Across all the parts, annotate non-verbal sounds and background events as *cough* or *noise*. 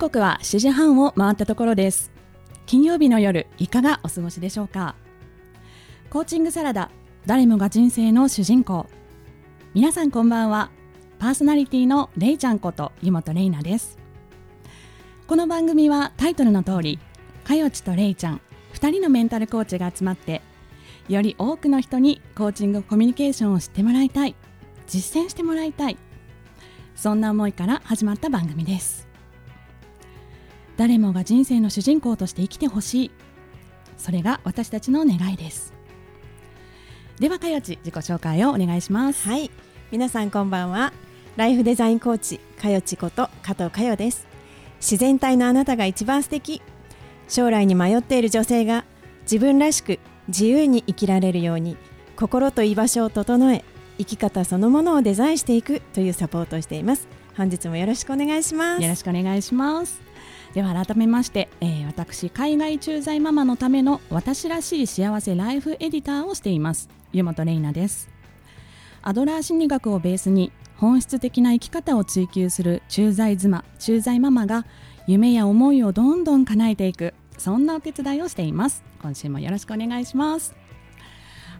刻は7時半を回ったところです。金曜日の夜いかがお過ごしでしょうか？コーチングサラダ誰もが人生の主人公。皆さんこんばんは。パーソナリティのれいちゃんこと湯本れいなです。この番組はタイトルの通りかよちとれいちゃん2人のメンタルコーチが集まってより多くの人にコーチングコミュニケーションを知ってもらいたい実践してもらいたいそんな思いから始まった番組です。誰もが人生の主人公として生きてほしい。それが私たちの願いです。ではかよち自己紹介をお願いします。はい。皆さんこんばんは。ライフデザインコーチかよちこと加藤かよです。自然体のあなたが一番素敵。将来に迷っている女性が自分らしく自由に生きられるように心と居場所を整え生き方そのものをデザインしていくというサポートをしています。本日もよろしくお願いします。よろしくお願いしますでは改めまして、えー、私海外駐在ママのための私らしい幸せライフエディターをしています。湯本玲奈です。アドラー心理学をベースに本質的な生き方を追求する駐在妻駐在ママが夢や思いをどんどん叶えていくそんなお手伝いをしています。今週もよろしくお願いします。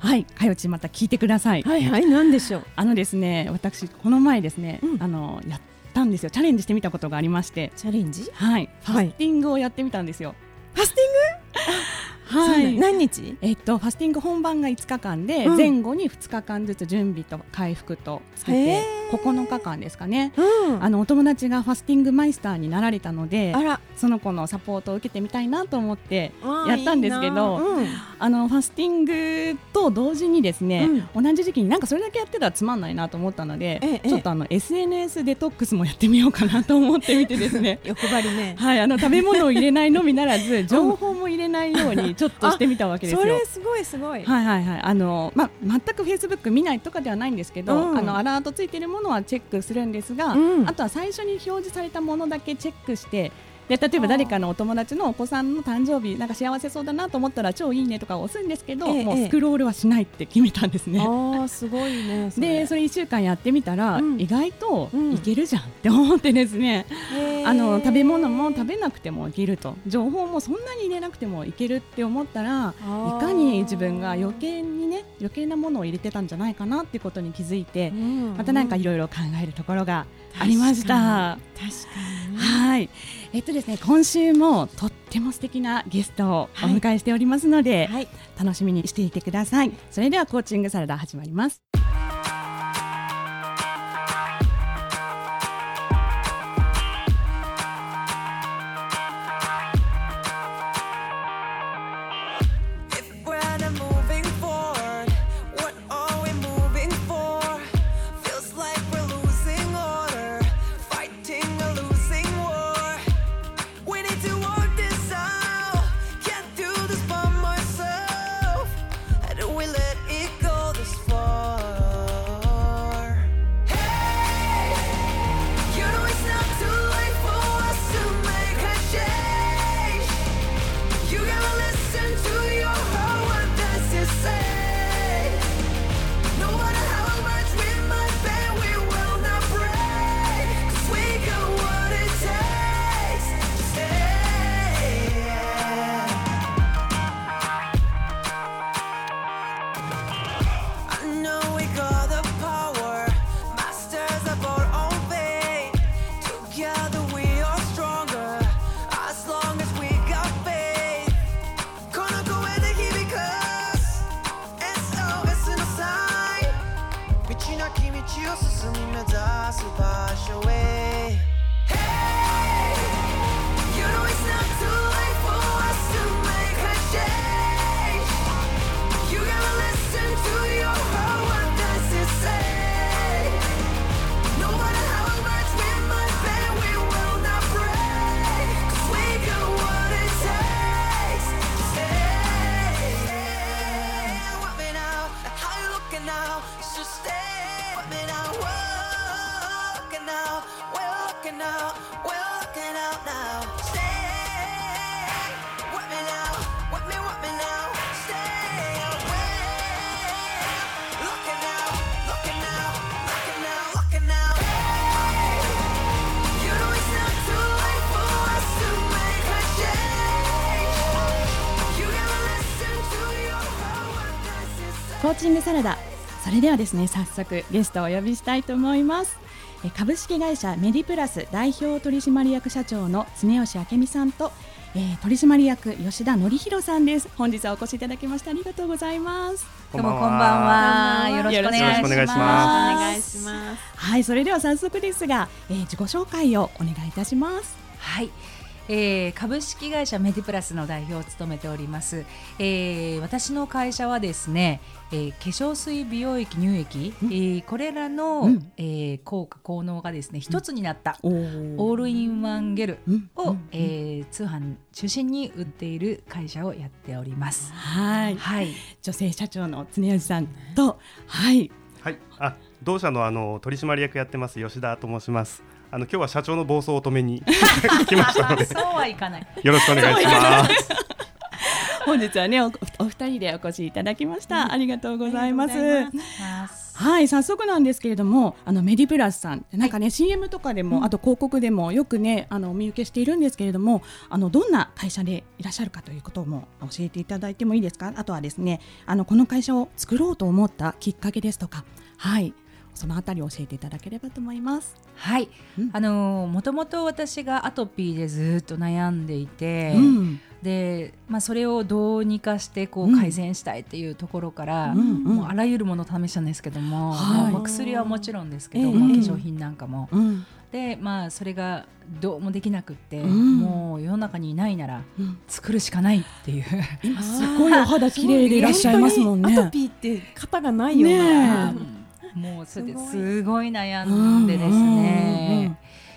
はいかよちまた聞いてください。はいはい何でしょう？あのですね私この前ですね、うん、あのやったんですよ。チャレンジしてみたことがありまして。チャレンジ？はい。ファスティングをやってみたんですよ、ファスティング？*laughs* はい、何日？えっとファスティング本番が5日間で、うん、前後に2日間ずつ準備と回復とつけて9日間ですかね、うん、あのお友達がファスティングマイスターになられたのでその子のサポートを受けてみたいなと思ってやったんですけど、うん、あのファスティングと同時にですね、同じ時期になんかそれだけやってたらつまんないなと思ったので、ええ、ちょっとあの SNS デトックスもやってみようかなと思ってみてですね。*laughs* 欲張りね。はいあの食べ物を入れないのみならず情報も入れないようにちょっとしてみたわけですよ。それすごいすごい。はいはいはい。あのま全くフェイスブック見ないとかではないんですけど、あのアラートついてるものはチェックするんですが、うん、あとは最初に表示されたものだけチェックしてで例えば誰かのお友達のお子さんの誕生日なんか幸せそうだなと思ったら超いいねとか押すんですけど、ええ、もうスクロールはしないって決めたんですね。あすごいねそでそれ1週間やってみたら、うん、意外といけるじゃんって思ってですね、うん、あの食べ物も食べなくてもいけると情報もそんなに入れなくてもいけるって思ったらいかに自分が余計にね余計なものを入れてたんじゃないかなっていうことに気づいて、うん、またなんかいろいろ考えるところがありました。確かにはい。えっとですね、今週もとっても素敵なゲストをお迎えしておりますので、はい、楽しみにしていてください。それではコーチングサラダ始まります。チングサラダそれではですね早速ゲストをお呼びしたいと思いますえ株式会社メディプラス代表取締役社長の常吉明美さんと、えー、取締役吉田則弘さんです本日はお越しいただきましてありがとうございますどうもこんばんは。よろしくお願いします。お願いします。はいそれでは早速ですが、えー、自己紹介をお願いいたしますはい。えー、株式会社メディプラスの代表を務めております、えー、私の会社はですね、えー、化粧水美容液乳液、えー、これらの、うん。えー、効果効能がですね一つになった、おオールインワンゲルうん。を、うん。えー、通販中心に売っている会社をやっております。はい。はい。女性社長の常吉さんとはい。はい、あ同社のあの取締役やってます吉田と申します。あの今日は社長の暴走を止めに *laughs* 来ましたのでそうはいかない。よろしくお願いします。本日はねおお二人でお越しいただきました、ありがとうございます。ありがとうございます。はい早速なんですけれどもあのメディプラスさんなんかね、CM とかでも、あと広告でもよくねあのお見受けしているんですけれどもあのどんな会社でいらっしゃるかということも教えていただいてもいいですか？あとはですねあのこの会社を作ろうと思ったきっかけですとか。はいそのあたりを教えていただければと思います。はい、うん。あのもともと私がアトピーでずっと悩んでいて、うん。で、まあ、それをどうにかしてこう改善したいっていうところから、うんうん。もうあらゆるものを試したんですけども、はい。まあ薬はもちろんですけど、ええまあ化粧品なんかも、うん。でまあそれがどうもできなくって、うん。もう世の中にいないならうん。作るしかないっていう。今すごいお肌綺麗でいらっしゃいますもんね。アトピーって型がないような。もうそれです。ごい。悩んでですね。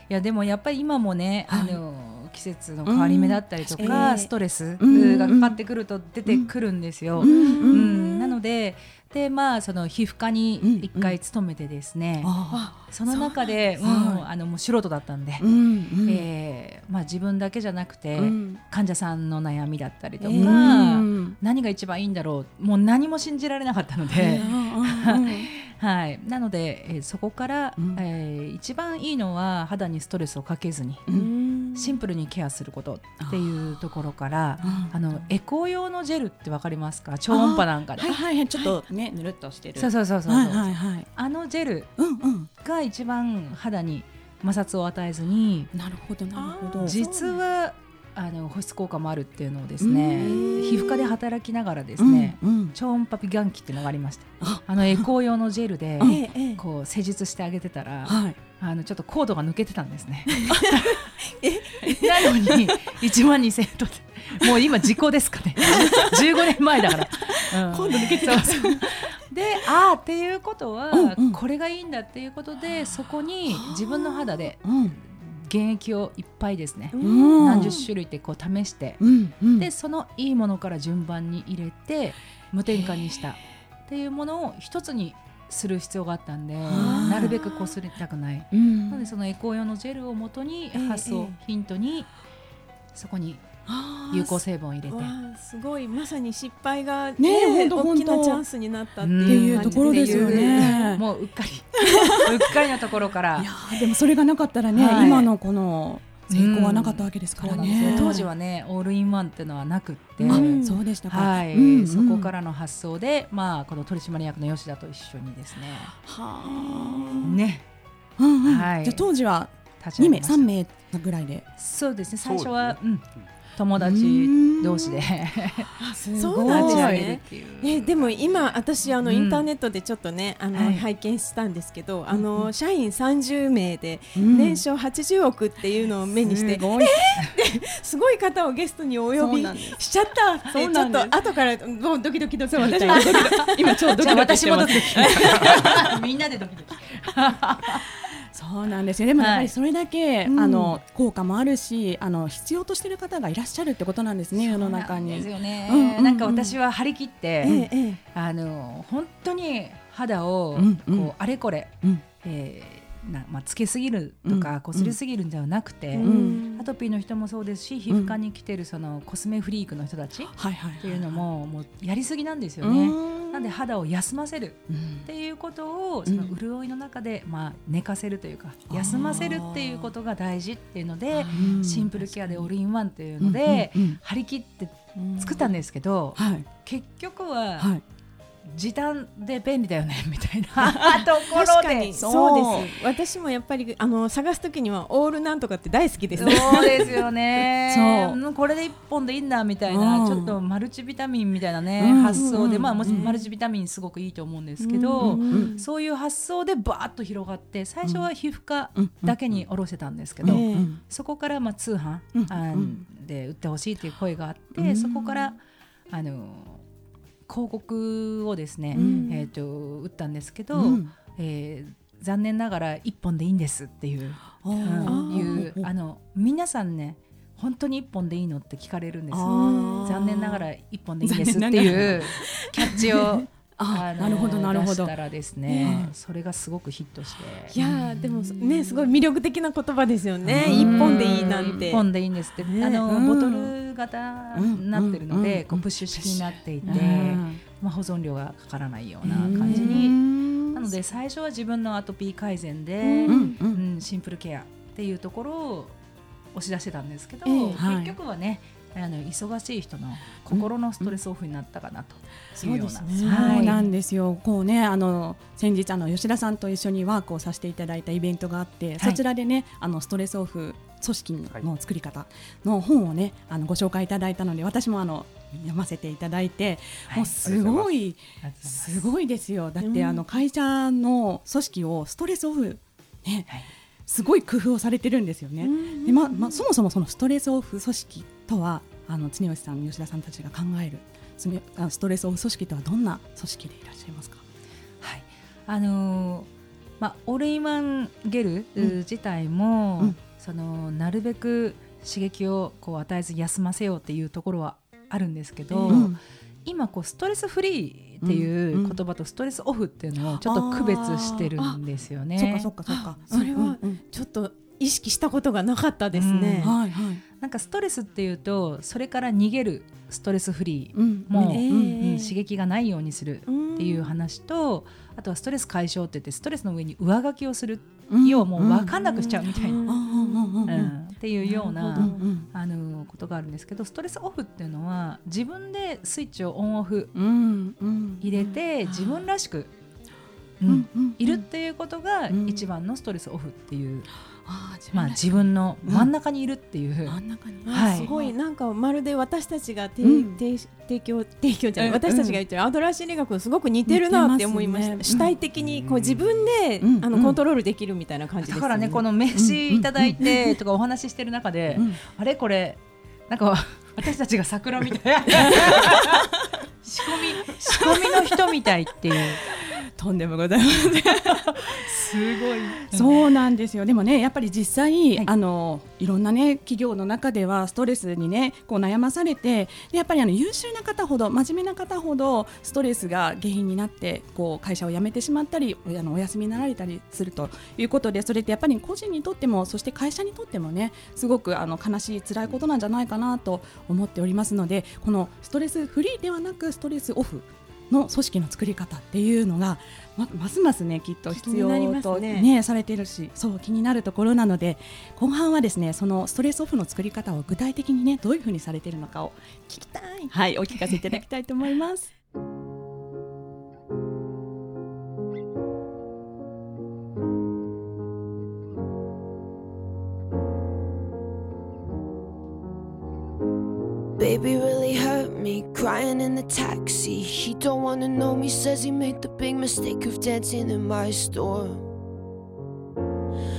いやでもやっぱり今もね、はい。あの季節の変わり目だったりとうんか、ええストレスうんがかかってくると出てくるんですよ。うんなのででまあその皮膚科にうん一回勤めてですね、あその中でそうなんあのもう素人だったんで、うえーまあ自分だけじゃなくて、うん。患者さんの悩みだったりとか、何が一番いいんだろうもう何も信じられなかったので。*laughs* はい、なので、えーそこから、うん。えー一番いいのは肌にストレスをかけずにうん。シンプルにケアすることっていうところからああのエコー用のジェルってわかりますか？超音波なんかで、はいはいはい。ちょっとねぬるっとしてる。そうそうそうそう、はいはいはい。あのジェルが一番肌に摩擦を与えずになるほどなるほど。実はあの保湿効果もあるっていうのをですねうん。皮膚科で働きながらですね、うんうん。超音波美顔器っていうのがありましてあ。あのエコー用のジェルでこう施術してあげてたら、はい。あのちょっとコードが抜けてたんですね。*laughs* *laughs* なのに1万2000円とってもう今時効ですかね。15年前だから、うん。コード抜けてたでああっていうことは、うんうん。これがいいんだっていうことでそこに自分の肌でうん原液をいっぱいですね、うん。何十種類ってこう試して、うんうん。でそのいいものから順番に入れて無添加にした。っていうものを一つにする必要があったんでー。なるべくこすりたくない。うん。なのでそのエコー用のジェルをもとにええ。発想、えヒントにそこに有効成分を入れて。すごい。まさに失敗がねね大きなチャンスになったってうんいうっていうところですよね。もううっかり。*laughs* うっかりのところから。いやーでもそれがなかったらね、はい。今のこの成功はなかったわけですからそうなん。当時はねオールインワンっていうのはなくって、そうでしたか。はい、うんうん。そこからの発想で、まあ、この取締役の吉田と一緒にですね。はね。あ、うんうん。はい。じゃあ当時は2名立ち上げました。3名ぐらいで。そうですね。最初はそうね。うん、友達同士で。あすそうなんですね。えでも今私あのうん。インターネットでちょっとね、あのはい。拝見したんですけど、あの社員30名でうん。年商80億っていうのを目にして、すごい。*laughs* すごい方をゲストにお呼びしちゃった。ってちょっそうなんです。と後からもうドキドキドキ。ドキドキ。今超ドキ。じゃあドキしてます。私もドキ。ド *laughs* キ *laughs* みんなでドキドキそうなんですよ。でもやっぱりそれだけ、うん。あの効果もあるし、あの必要としている方がいらっしゃるってことなんですね世の中そうなんですに。よね、うんうんうんなん。か私は張り切って、えええ。あの本当に肌をうんうん。こうあれこれ、うん。えーなまあ、つけすぎるとか、うん。こすりすぎるんではなくて、えうん。アトピーの人もそうですし皮膚科に来てるそのコスメフリークの人たちっ。ていうのももうやりすぎなんですようね。ん。なんで肌を休ませるうん。っていうことをその潤いの中で、まあ、寝かせるというか休ませるっていうことが大事っていうのでうん。シンプルケアでオールインワンっていうので張り切って作ったんですけどはい。結局ははい。時短で便利だよね *laughs* みたいな。*laughs* ところで。確かに。そうです。私もやっぱりあの探すときにはオールなんとかって大好きです。ねそうですよね。*laughs* そう。うんこれで一本でいいんだみたいな、うん。ちょっとマルチビタミンみたいなね、うん。発想で、うん。まあもちうん。マルチビタミンすごくいいと思うんですけど、うん。うん。そういう発想でバーッと広がって最初は皮膚科うん。だけに卸せたんですけど、そこからまあ通販、うん。あうん。で売ってほしいっていう声があって、うん。そこからあの広告をですね、うん。えー、と打ったんですけど、うん。えー残念ながら一本でいいんですっていう、あうんーいうあの皆さんね本当に一本でいいのって聞かれるんです残念ながら一本でいいんですっていうキャッチを *laughs* あのなるほどなるほど。出したらですね、ね。それがすごくヒットして。いやーでもねすごい魅力的な言葉ですよね。うん。一本でいいなんて。一本でいいんですって、ね。あの、うん。ボトル型になってるので、うんこうプッシュ式になっていて、うん。まあ、保存量がかからないような感じに、になので最初は自分のアトピー改善で、うんシンプルケアっていうところを押し出してたんですけど、結局はねあの忙しい人の心のストレスオフになったかなというような、そうですね。そうなんですよ。こうね、あの先日あの吉田さんと一緒にワークをさせていただいたイベントがあって、そちらでね、あのストレスオフ組織の作り方の本をね、あのご紹介いただいたので、私もあの読ませていただいて、はい。もうすごいす。すごいですよ。だって、うん。あの会社の組織をストレスオフね、はい。すごい工夫をされてるんですよね。でままそもそもそのストレスオフ組織とはあの常吉さん吉田さんたちが考えるストレスオフ組織とはどんな組織でいらっしゃいますか？はい。あのーまあ、オールインワンゲルうん。自体も、うんそのなるべく刺激をこう与えず休ませようっていうところはあるんですけど、うん。今こうストレスフリーっていう言葉とストレスオフっていうのをちょっと区別してるんですよね。そっかそっかそっか。それはちょっっと意識したことがなかったですね。うん。はいはい。なんかストレスっていうとそれから逃げるストレスフリー、うん。もう、ええうん刺激がないようにするっっていう話と、あとはストレス解消って言ってストレスの上に上書きをするうんようもう分かんなくしちゃうみたいな、うんうんうんうん。うん。うんっていうようなあのことがあるんですけどストレスオフっていうのは自分でスイッチをオンオフうんうん。入れて自分らしく、ううんん。うんいるっていうことがうん。一番のストレスオフっていう、あー自まあ、分らしい自分の真ん中にいるっていう、真ん中に。あはい。すごい。なんかまるで私たちが提,、うん。提提供提供じゃない、うん。私たちが言ってるアドラー心理学とすごく似てるなって思いました、主体的にこう自分で、あのコントロールできるみたいな感じですよね。だからねこの名刺いただいてとかお話ししてる中で、うん。あれこれなんか私たちが桜みたい。*laughs* 仕込み仕込みの人みたいっていうとんでもございません。すごい *laughs* そうなんですよ。でもね、やっぱり実際、はいあのいろんなね企業の中ではストレスにねこう悩まされて、でやっぱりあの優秀な方ほど真面目な方ほどストレスが原因になってこう会社を辞めてしまったり、おあのお休みになられたりするということで、それってやっぱり個人にとってもそして会社にとってもねすごくあの悲しい辛いことなんじゃないかなと思っておりますので、このストレスフリーではなくストレスオフの組織の作り方っていうのがまますますねきっと必要とねねされているしそう気になるところなので後半はですねそのストレスオフの作り方を具体的にねどういうふうにされているのかを聞きたいはいお聞かせいただきたいと思います。*laughs* Baby really me, crying in the taxi. He don't wanna know me, says he made the big mistake of dancing in my store.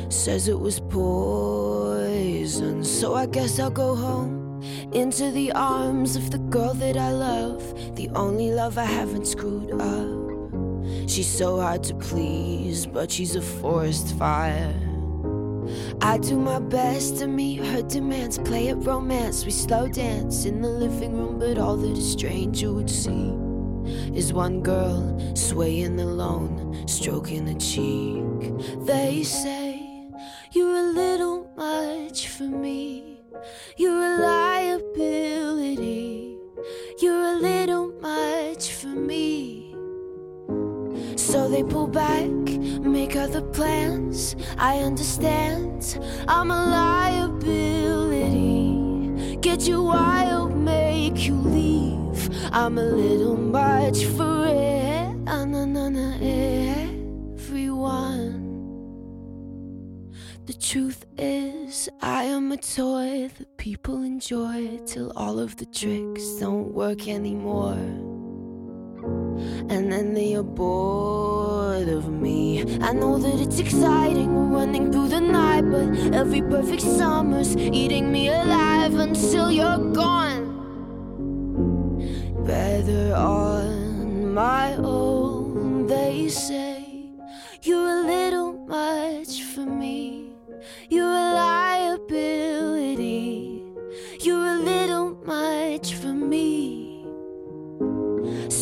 Says it was poison, so I guess I'll go home into the arms of the girl that I love, the only love I haven't screwed up. She's so hard to please, but she's a forest fire. I do my best to meet her demands, play at romance. We slow dance in the living room, but all that a stranger would see is one girl swaying alone, stroking a cheek. They say you're a little much for me, you're a liability, you're a little much for me. So they pull back, make other plans. I understand, I'm a liability. Get you wild, make you leave. I'm a little much for it. Everyone. The truth is, I am a toy that people enjoy till all of the tricks don't work anymore. And then they are bored of me. I know that it's exciting running through the night, but every perfect summer's eating me alive until you're gone. Better on my own, they say.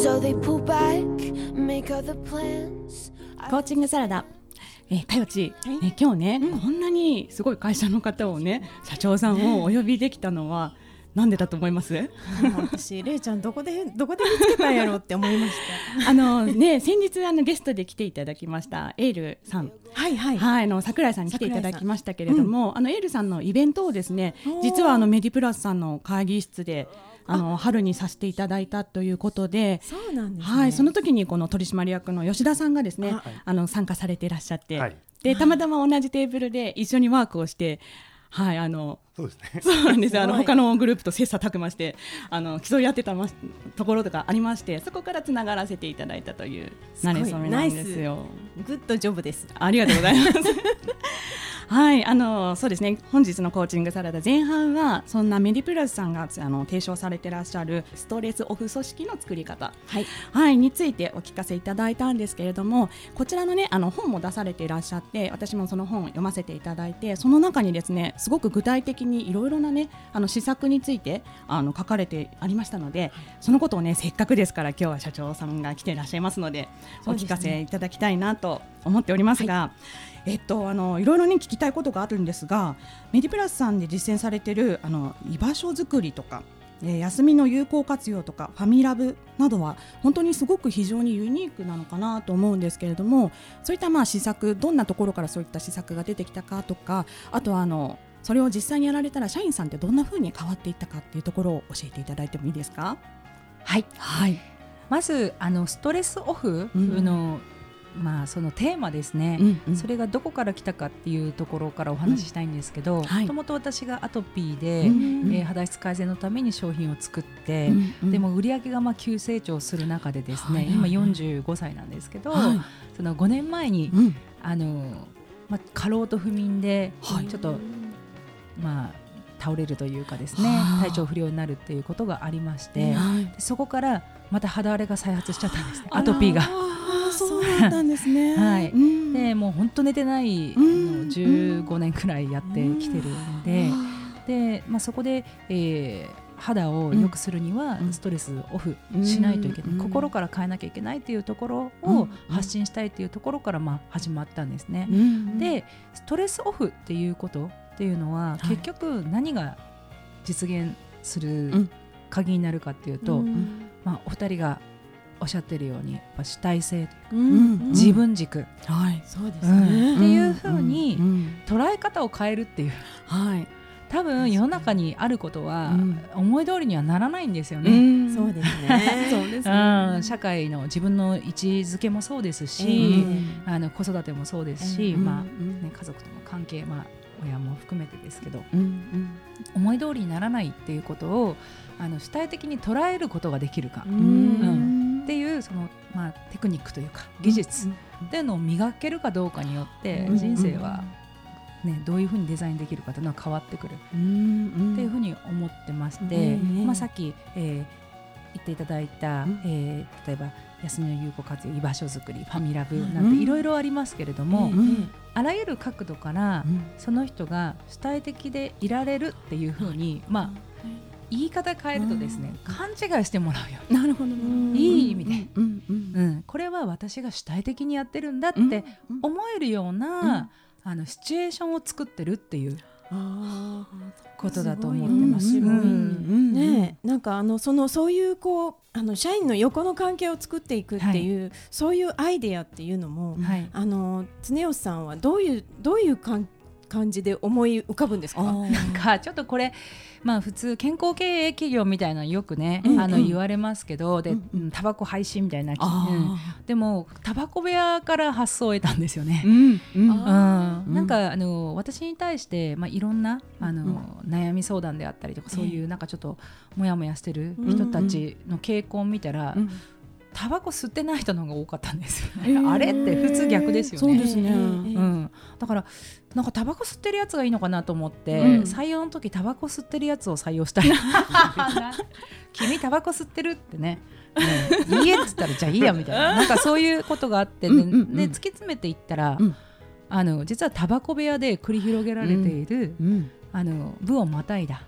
So they pull back, make other plans. コーチングサラダ。えー、かよち、ね、今日ね、こんなにすごい会社の方をね、社長さんをお呼びできたのは。なんでだと思います？私れいちゃんどこでどこで見つけたんやろうって思いました。*laughs* あのね先日あのゲストで来ていただきましたエールさん。はいはい。はいあの桜井さんに来ていただきましたけれども、うん、あのエールさんのイベントをですね実はあのメディプラスさんの会議室であの春にさせていただいたということで、そうなんです、ね、はい、その時にこの取締役の吉田さんがですね、あの参加されていらっしゃって、はい、でたまたま同じテーブルで一緒にワークをして、はいあのそうですね。*laughs* そうなんですあの他のグループと切磋琢磨してあの競い合ってたまところとかありましてそこからつながらせていただいたというなれそめなんですよ。グッドジョブです。ありがとうございます。はいあのそうですね。本日のコーチングサラダ前半はそんなメディプラスさんがあの提唱されてらっしゃるストレスオフ組織の作り方、はい、はい、についてお聞かせいただいたんですけれどもこちらのねあの本も出されていらっしゃって私もその本を読ませていただいてその中にですねすごく具体的にいろいろなねあの施策についてあの書かれてありましたのでそのことをねせっかくですから今日は社長さんが来ていらっしゃいますのでお聞かせいただきたいなと思っておりますが。はいえっと、あのいろいろね聞きたいことがあるんですがメディプラスさんで実践されているあの居場所づくりとか、えー、休みの有効活用とかファミラブなどは本当にすごく非常にユニークなのかなと思うんですけれどもそういったまあ施策どんなところからそういった施策が出てきたかとかあとはあのそれを実際にやられたら社員さんってどんなふうに変わっていったかっていうところを教えていただいてもいいですか？はい、はい、まずあのストレスオフのまあ、そのテーマですね、うんうん、それがどこから来たかっていうところからお話ししたいんですけどもともと私がアトピーで、うん。うん、えー、肌質改善のために商品を作って、うんうん、でも売り上げがまあ急成長する中でですね、はい。はい。はい、今45歳なんですけど、はい、その5年前に、うん、あのまあ、過労と不眠でちょっと、はい、まあ倒れるというかですね体調不良になるっていうことがありまして、そこからまた肌荒れが再発しちゃったんですねアトピーが。そうだったんですね。はい。うん、でもう本当寝てないの15年くらいやってきてるんで、でまあそこで、えー、肌を良くするにはストレスオフしないといけない、心から変えなきゃいけないっていうところを発信したいっていうところからまあ始まったんですね。でストレスオフっていうことっていうのは結局何が実現する鍵になるかっていうと、まあ、お二人がおっしゃってるようにやっぱ主体性、うん、自分軸、はい、そうですね、っていうふうに捉え方を変えるっていう、はい、多分世の中にあることは思い通りにはならないんですよね。そうですね。*laughs* そうですね。社会の自分の位置づけもそうですし、あの子育てもそうですし、まあね家族との関係まあ親も含めてですけど、思い通りにならないっていうことをあの主体的に捉えることができるか。うんっていうその、まあ、テクニックというか技術っていうのを磨けるかどうかによって人生は、ね、どういうふうにデザインできるかというのは変わってくる。っていうふうに思ってまして、まあ、さっき、えー、言っていただいた、えー、例えば休みの有効活用居場所づくりファミラブなんていろいろありますけれども、あらゆる角度からその人が主体的でいられるっていうふうに、まあ言い方変えるとですね、勘違いしてもらうよ。なるほど。いい意味で、うんこれは私が主体的にやってるんだって思えるような、あのシチュエーションを作ってるっていうことだと思ってます。ね、なんかあのそのそういうこうあの社員の横の関係を作っていくっていう、はい、そういうアイデアっていうのも、はい、あの常吉さんはどういうどういう関感じで思い浮かぶんですか？なんかちょっとこれまあ普通健康経営企業みたいなよくね、うん。うん、あの言われますけどで、うん、タバコ廃止みたいな、うん、でもタバコ部屋から発想を得たんですよね。うんうん。なんかあの私に対して、まあ、いろんなあの、悩み相談であったりとかそういうなんかちょっとモヤモヤしてる人たちの傾向を見たら、タバコ吸ってない人の方が多かったんですよね、えー、あれって普通逆ですよね。そうですね、うん、だからなんかタバコ吸ってるやつがいいのかなと思って、うん、採用の時タバコ吸ってるやつを採用したい *laughs* 君タバコ吸ってる？ってね。ね、いいえっつったらじゃあいいやみたいな。なんかそういうことがあってで、で突き詰めていったら、うん、あの実はタバコ部屋で繰り広げられている、うん、あの部をまたいだ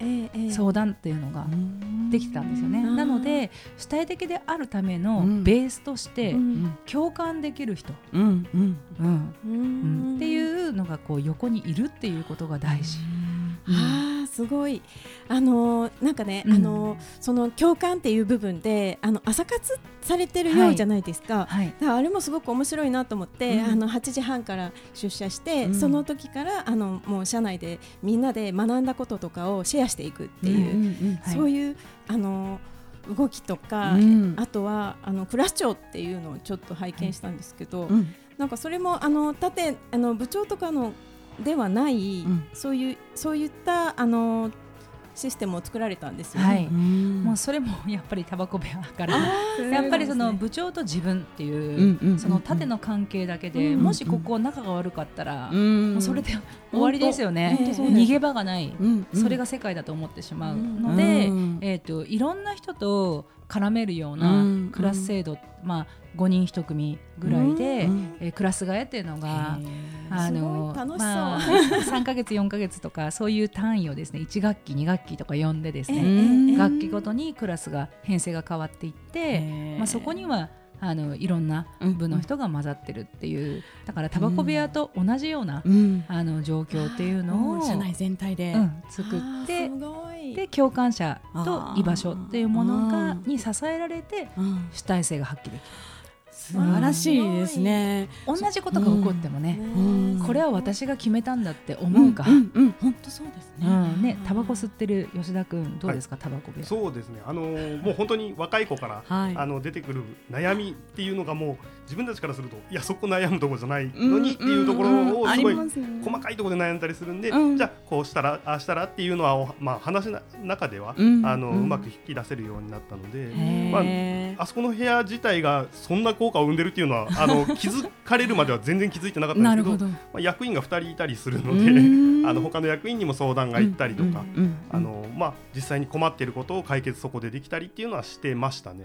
相談っていうのができてたんですよね。なので主体的であるためのベースとして共感できる人、うんっていうのがこう横にいるっていうことが大事。あすごい。あのなんかね、うん、あのその共感っていう部分であの朝活されてるようじゃないですか,、あれもすごく面白いなと思って、うん、あの8時半から出社して、うん、その時からあのもう社内でみんなで学んだこととかをシェアしていくっていう、そういう、あの動きとか、あとはあのクラス長っていうのをちょっと拝見したんですけど、なんかそれもあの縦あの部長とかのではない、うん、そういうそういったあのシステムを作られたんですよね。はい、もうそれもやっぱりタバコ部屋から。やっぱりその部長と自分っていうその縦の関係だけでもしここ仲が悪かったらもうそれで終わりですよね。逃げ場がない。それが世界だと思ってしまうのでえっといろんな人と絡めるようなクラス制度まあ5人1組ぐらいで、えクラス替えっていうのがあのまあ、*laughs* 3か月4か月とかそういう単位をですね1学期2学期とか呼んでですね、学期ごとにクラスが編成が変わっていって、まあ、そこにはあのいろんな部の人が混ざってるっていう、だからタバコ部屋と同じような、うん、あの状況っていうのを、社内全体で、うん、作ってで共感者と居場所っていうものがに支えられて主体性が発揮できる。素晴らしいですね。同じことが起こってもね、これは私が決めたんだって思うか。本当そうですね。ね、タバコ吸ってる吉田君どうですか、タバコで。そうですね。あのもう本当に若い子からあの出てくる悩みっていうのがもう自分たちからするといやそこ悩むところじゃないのにっていうところをすごい細かいところで悩んだりするんで、じゃあこうしたらああしたらっていうのはまあ話の中ではあのうまく引き出せるようになったので、まああそこの部屋自体がそんな効果を生んでるっていうのは *laughs* あの気づかれるまでは全然気づいてなかったんですけどまあ、役員が2人いたりするので *laughs* あの他の役員にも相談が行ったりとか、あのまあ、実際に困っていることを解決そこでできたりっていうのはしてましたね。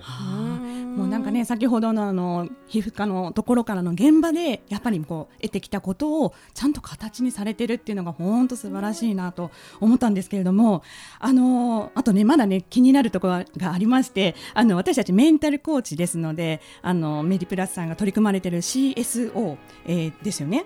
もうなんかね先ほどのあの皮膚科のところからの現場でやっぱりこう得てきたことをちゃんと形にされてるっていうのが本当素晴らしいなと思ったんですけれどもあのあとねまだね気になるところがありましてあの私たちメンタルコーチですのであのメディプラスさんが取り組まれている CSO、えー、ですよね。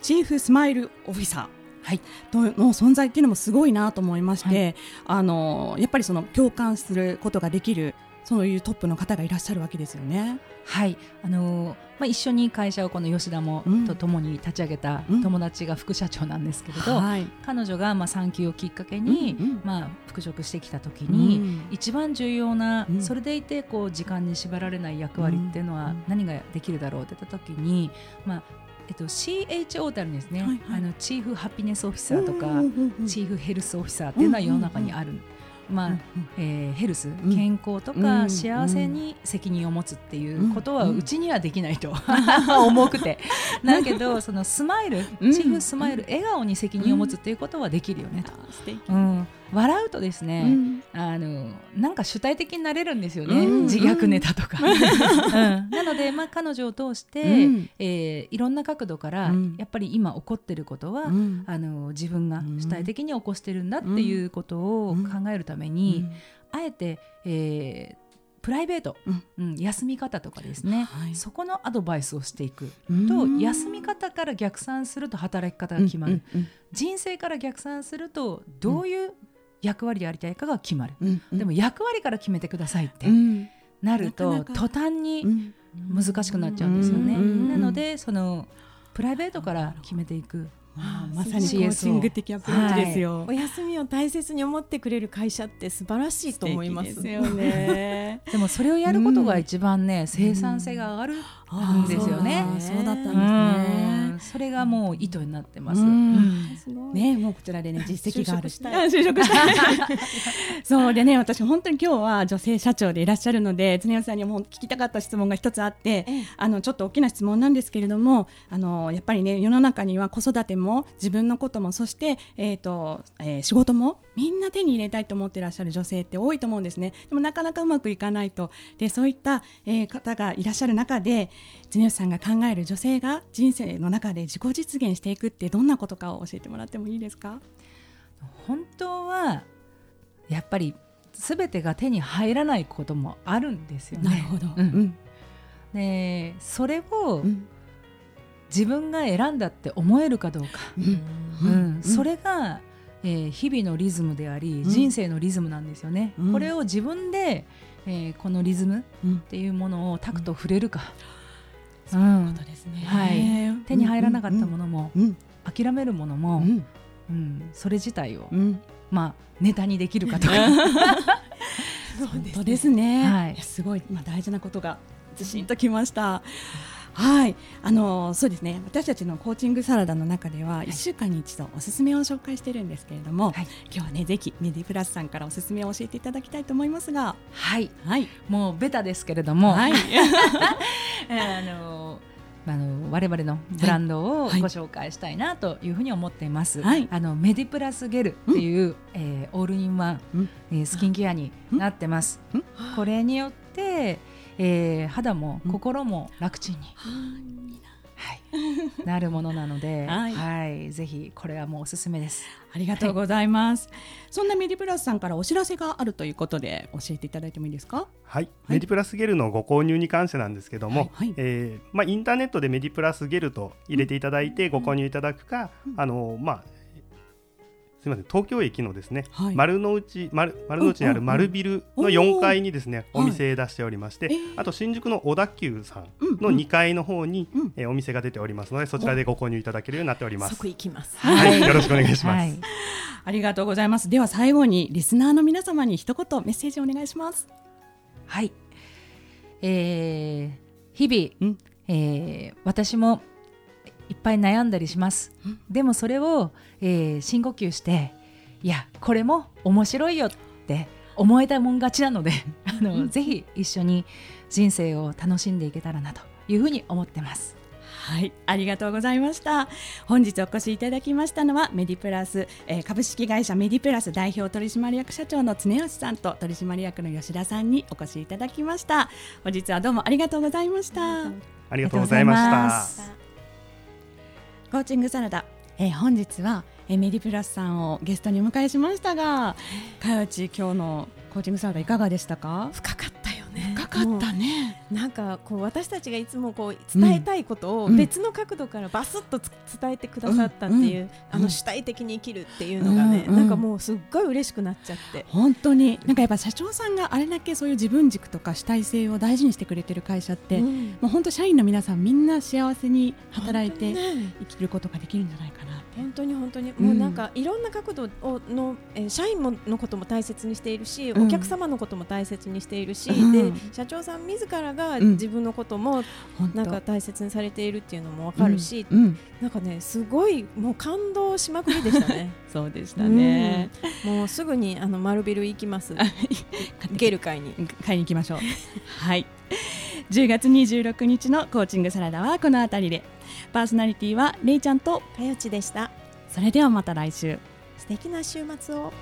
チーフスマイルオフィサーはい、の存在っていうのもすごいなと思いまして、はい、あのやっぱりその共感することができるそういうトップの方がいらっしゃるわけですよね。はい。あのまあ、一緒に会社をこの吉田も、とともに立ち上げた友達が副社長なんですけれど、うんはい、彼女がまあ産休をきっかけに、うんうん、まあ、復職してきた時に、うん、一番重要な、うん、それでいてこう時間に縛られない役割っていうのは何ができるだろうって言った時に、まあえっと、CHO ってあるんですね、はいはい、あのチーフハピネスオフィサーとか、チーフヘルスオフィサーっていうのは世の中にある。まあえー、ヘルス、健康とか幸せに責任を持つっていうことはうちにはできないと。*laughs* *laughs* 重くて。だけどそのスマイルチーフスマイル笑顔に責任を持つっていうことはできるよね。と。うん笑うとですね、うん、あのなんか主体的になれるんですよね、うん、自虐ネタとか。うん、なので、まあ、彼女を通して、うん、えー、いろんな角度から、やっぱり今起こってることは、あの自分が主体的に起こしてるんだっていうことを考えるために、あえて、えー、プライベート、うん、休み方とかですね、はい、そこのアドバイスをしていくと休み方から逆算すると働き方が決まる、人生から逆算するとどういう役割でやりたいかが決まる、うんうん、でも役割から決めてくださいってなると、うん、途端に難しくなっちゃうんですよね。なのでそのプライベートから決めていく。まさにコーチング的アプローチですよ、はい、お休みを大切に思ってくれる会社って素晴らしいと思いますですよねでもそれをやることが一番ね、うん、生産性が上がるんですよね、うん、そうだったんですね、それがもう意図になってます、ねもうこちらでね実績がある就職したい。*laughs* そうでね私本当に今日は女性社長でいらっしゃるので常吉さんにも聞きたかった質問が一つあって、あのちょっと大きな質問なんですけれどもあのやっぱりね世の中には子育ても自分のこともそして、えーとえー、仕事もみんな手に入れたいと思っていらっしゃる女性って多いと思うんですね。でもなかなかうまくいかないと。でそういった、えー、方がいらっしゃる中で常吉さんが考える女性が人生の中で自己実現していくってどんなことかを教えてもらってもいいですか？本当はやっぱり全てが手に入らないこともあるんですよね。なるほど、うん、でそれを、自分が選んだって思えるかどうか、うん。それが、えー、日々のリズムであり、人生のリズムなんですよね。これを自分で、えー、このリズムっていうものをタクト触れるか。そういうことですね、はい、手に入らなかったものも、諦めるものも、うん。それ自体を、まあネタにできるかとか。*laughs* 本当ですね、はい、すごい、まあ、大事なことがずしんときました。はい、あのそうですね。私たちのコーチングサラダの中では一週間に一度おすすめを紹介しているんですけれども、はい、今日はねぜひメディプラスさんからおすすめを教えていただきたいと思いますが、はい、はい、もうベタですけれども、はい、*laughs* あのあの我々のブランドをご紹介したいなというふうに思っています。はい、あのメディプラスゲルっていう、うん、えー、オールインワン、うん、えー、スキンケアになってます。うん、これによって、えー、肌も心も楽ちんに。はい、なるものなので、*laughs* はい、はい、ぜひこれはもうおすすめです。ありがとうございます。はい、そんなメディプラスさんからお知らせがあるということで教えていただいてもいいですか？はい、メディプラスゲルのご購入に関してなんですけども、はい、えー、まあインターネットでメディプラスゲルと入れていただいてご購入いただくか、うん、あのまあすみません東京駅のですね、はい、丸の内丸丸の内にある丸ビルの4階にですね、お店出しておりまして、あと新宿の小田急さんの2階の方に、うえお店が出ておりますのでそちらでご購入いただけるようになっております。即行きます。はい、よろしくお願いします。ありがとうございます。では最後にリスナーの皆様に一言メッセージお願いします。はい。えー、日々、えー、私もいっぱい悩んだりします。でもそれを、えー、深呼吸していやこれも面白いよって思えたもん勝ちなので *laughs* あの、ぜひ一緒に人生を楽しんでいけたらなというふうに思ってます。はい、ありがとうございました。本日お越しいただきましたのはメディプラス、えー、株式会社メディプラス代表取締役社長の常吉さんと取締役の吉田さんにお越しいただきました。本日はどうもありがとうございました。ありがとうございました。コーチングサラダ、えー、本日は、えー、メディプラスさんをゲストにお迎えしましたが、かよち今日のコーチングサラダいかがでしたか？深かった。よね。深かったね。なんかこう私たちがいつもこう伝えたいことを別の角度からバスッと伝えてくださったっていう、うん、あの主体的に生きるっていうのがね、うん、なんかもうすっごい嬉しくなっちゃって。本当に。なんかやっぱ社長さんがあれだけそういう自分軸とか主体性を大事にしてくれてる会社って、うん、もう本当社員の皆さんみんな幸せに働いて生きることができるんじゃないかな。本当に本当に。もうなんかいろんな角度をの、えー、社員ものことも大切にしているし、お客様のことも大切にしているし、で社長さん自らが自分のこともなんか大切にされているっていうのもわかるし、なんかねすごいもう感動しまくりでしたね。*laughs* そうでしたね。もうすぐにあの丸ビル行きます。*laughs* ゲル買いに買いに行きましょう。*laughs* はい。10月26日のコーチングサラダはこの辺りで。パーソナリティはれいちゃんとかよちでしたそれではまた来週素敵な週末を